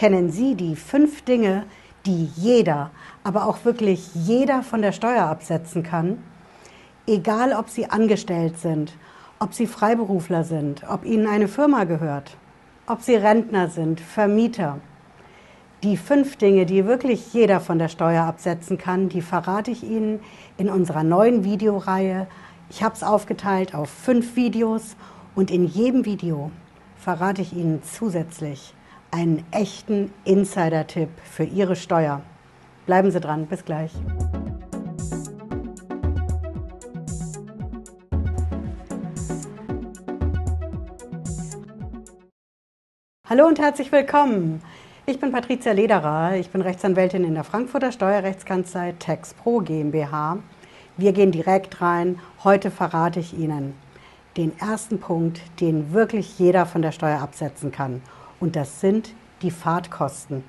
Kennen Sie die fünf Dinge, die jeder, aber auch wirklich jeder von der Steuer absetzen kann? Egal, ob Sie angestellt sind, ob Sie Freiberufler sind, ob Ihnen eine Firma gehört, ob Sie Rentner sind, Vermieter. Die fünf Dinge, die wirklich jeder von der Steuer absetzen kann, die verrate ich Ihnen in unserer neuen Videoreihe. Ich habe es aufgeteilt auf fünf Videos und in jedem Video verrate ich Ihnen zusätzlich einen echten Insider-Tipp für Ihre Steuer. Bleiben Sie dran, bis gleich. Hallo und herzlich willkommen. Ich bin Patricia Lederer, ich bin Rechtsanwältin in der Frankfurter Steuerrechtskanzlei TaxPro GmbH. Wir gehen direkt rein. Heute verrate ich Ihnen den ersten Punkt, den wirklich jeder von der Steuer absetzen kann und das sind die Fahrtkosten.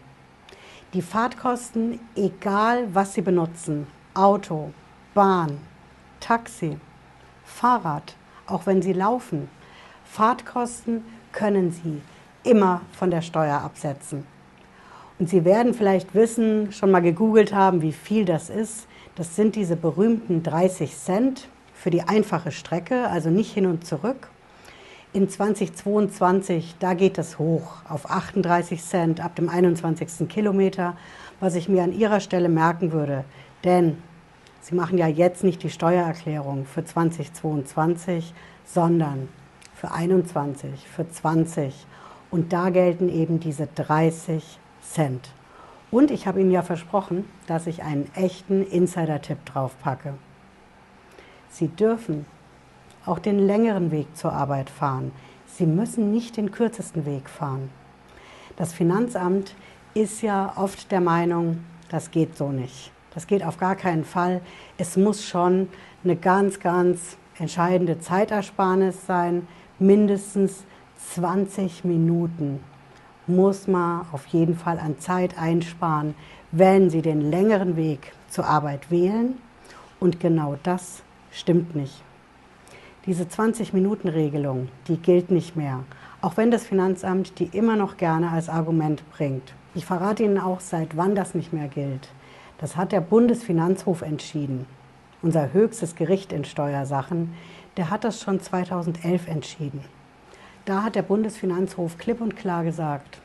Die Fahrtkosten, egal was Sie benutzen, Auto, Bahn, Taxi, Fahrrad, auch wenn Sie laufen, Fahrtkosten können Sie immer von der Steuer absetzen. Und Sie werden vielleicht wissen, schon mal gegoogelt haben, wie viel das ist. Das sind diese berühmten 30 Cent für die einfache Strecke, also nicht hin und zurück. In 2022, da geht es hoch auf 38 Cent ab dem 21. Kilometer, was ich mir an Ihrer Stelle merken würde. Denn Sie machen ja jetzt nicht die Steuererklärung für 2022, sondern für 21, für 20. Und da gelten eben diese 30 Cent. Und ich habe Ihnen ja versprochen, dass ich einen echten Insider-Tipp drauf packe. Sie dürfen auch den längeren Weg zur Arbeit fahren. Sie müssen nicht den kürzesten Weg fahren. Das Finanzamt ist ja oft der Meinung, das geht so nicht. Das geht auf gar keinen Fall. Es muss schon eine ganz, ganz entscheidende Zeitersparnis sein. Mindestens 20 Minuten muss man auf jeden Fall an Zeit einsparen, wenn Sie den längeren Weg zur Arbeit wählen. Und genau das stimmt nicht. Diese 20-Minuten-Regelung, die gilt nicht mehr, auch wenn das Finanzamt die immer noch gerne als Argument bringt. Ich verrate Ihnen auch, seit wann das nicht mehr gilt. Das hat der Bundesfinanzhof entschieden. Unser höchstes Gericht in Steuersachen, der hat das schon 2011 entschieden. Da hat der Bundesfinanzhof klipp und klar gesagt,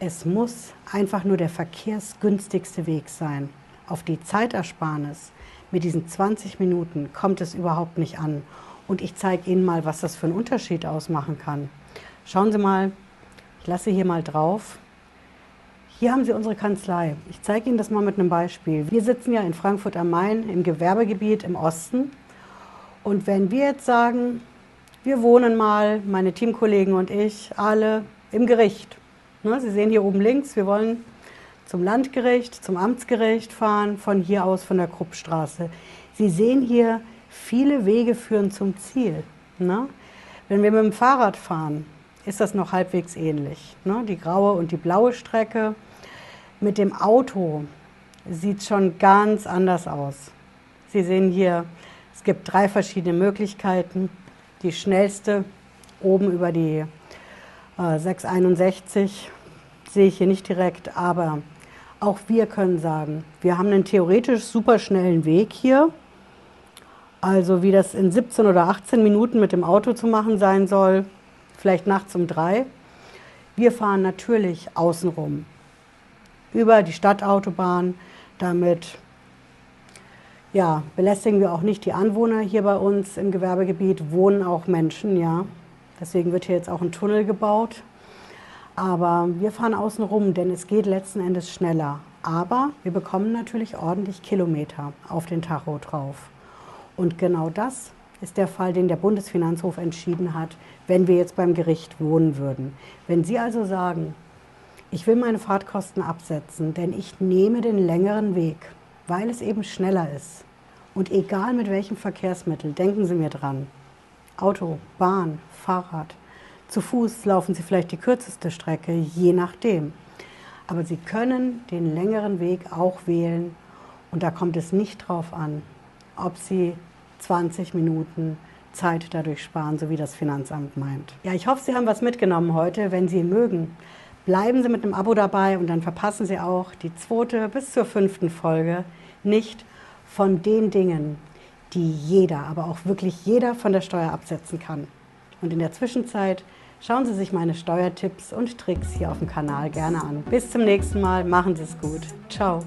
es muss einfach nur der verkehrsgünstigste Weg sein. Auf die Zeitersparnis mit diesen 20 Minuten kommt es überhaupt nicht an. Und ich zeige Ihnen mal, was das für einen Unterschied ausmachen kann. Schauen Sie mal, ich lasse hier mal drauf. Hier haben Sie unsere Kanzlei. Ich zeige Ihnen das mal mit einem Beispiel. Wir sitzen ja in Frankfurt am Main im Gewerbegebiet im Osten. Und wenn wir jetzt sagen, wir wohnen mal, meine Teamkollegen und ich, alle im Gericht. Ne, Sie sehen hier oben links, wir wollen zum Landgericht, zum Amtsgericht fahren, von hier aus von der Kruppstraße. Sie sehen hier, viele Wege führen zum Ziel. Ne? Wenn wir mit dem Fahrrad fahren, ist das noch halbwegs ähnlich. Ne? Die graue und die blaue Strecke. Mit dem Auto sieht es schon ganz anders aus. Sie sehen hier, es gibt drei verschiedene Möglichkeiten. Die schnellste oben über die äh, 661 sehe ich hier nicht direkt, aber auch wir können sagen, wir haben einen theoretisch super schnellen Weg hier. Also wie das in 17 oder 18 Minuten mit dem Auto zu machen sein soll, vielleicht nachts um drei. Wir fahren natürlich außenrum über die Stadtautobahn. Damit ja, belästigen wir auch nicht die Anwohner hier bei uns im Gewerbegebiet, wohnen auch Menschen, ja. Deswegen wird hier jetzt auch ein Tunnel gebaut. Aber wir fahren außen rum, denn es geht letzten Endes schneller. Aber wir bekommen natürlich ordentlich Kilometer auf den Tacho drauf. Und genau das ist der Fall, den der Bundesfinanzhof entschieden hat, wenn wir jetzt beim Gericht wohnen würden. Wenn Sie also sagen, ich will meine Fahrtkosten absetzen, denn ich nehme den längeren Weg, weil es eben schneller ist. Und egal mit welchem Verkehrsmittel, denken Sie mir dran. Auto, Bahn, Fahrrad, zu Fuß laufen Sie vielleicht die kürzeste Strecke, je nachdem. Aber Sie können den längeren Weg auch wählen und da kommt es nicht drauf an, ob Sie 20 Minuten Zeit dadurch sparen, so wie das Finanzamt meint. Ja, ich hoffe, Sie haben was mitgenommen heute. Wenn Sie mögen, Bleiben Sie mit einem Abo dabei und dann verpassen Sie auch die zweite bis zur fünften Folge nicht von den Dingen, die jeder, aber auch wirklich jeder von der Steuer absetzen kann. Und in der Zwischenzeit schauen Sie sich meine Steuertipps und Tricks hier auf dem Kanal gerne an. Bis zum nächsten Mal, machen Sie es gut. Ciao.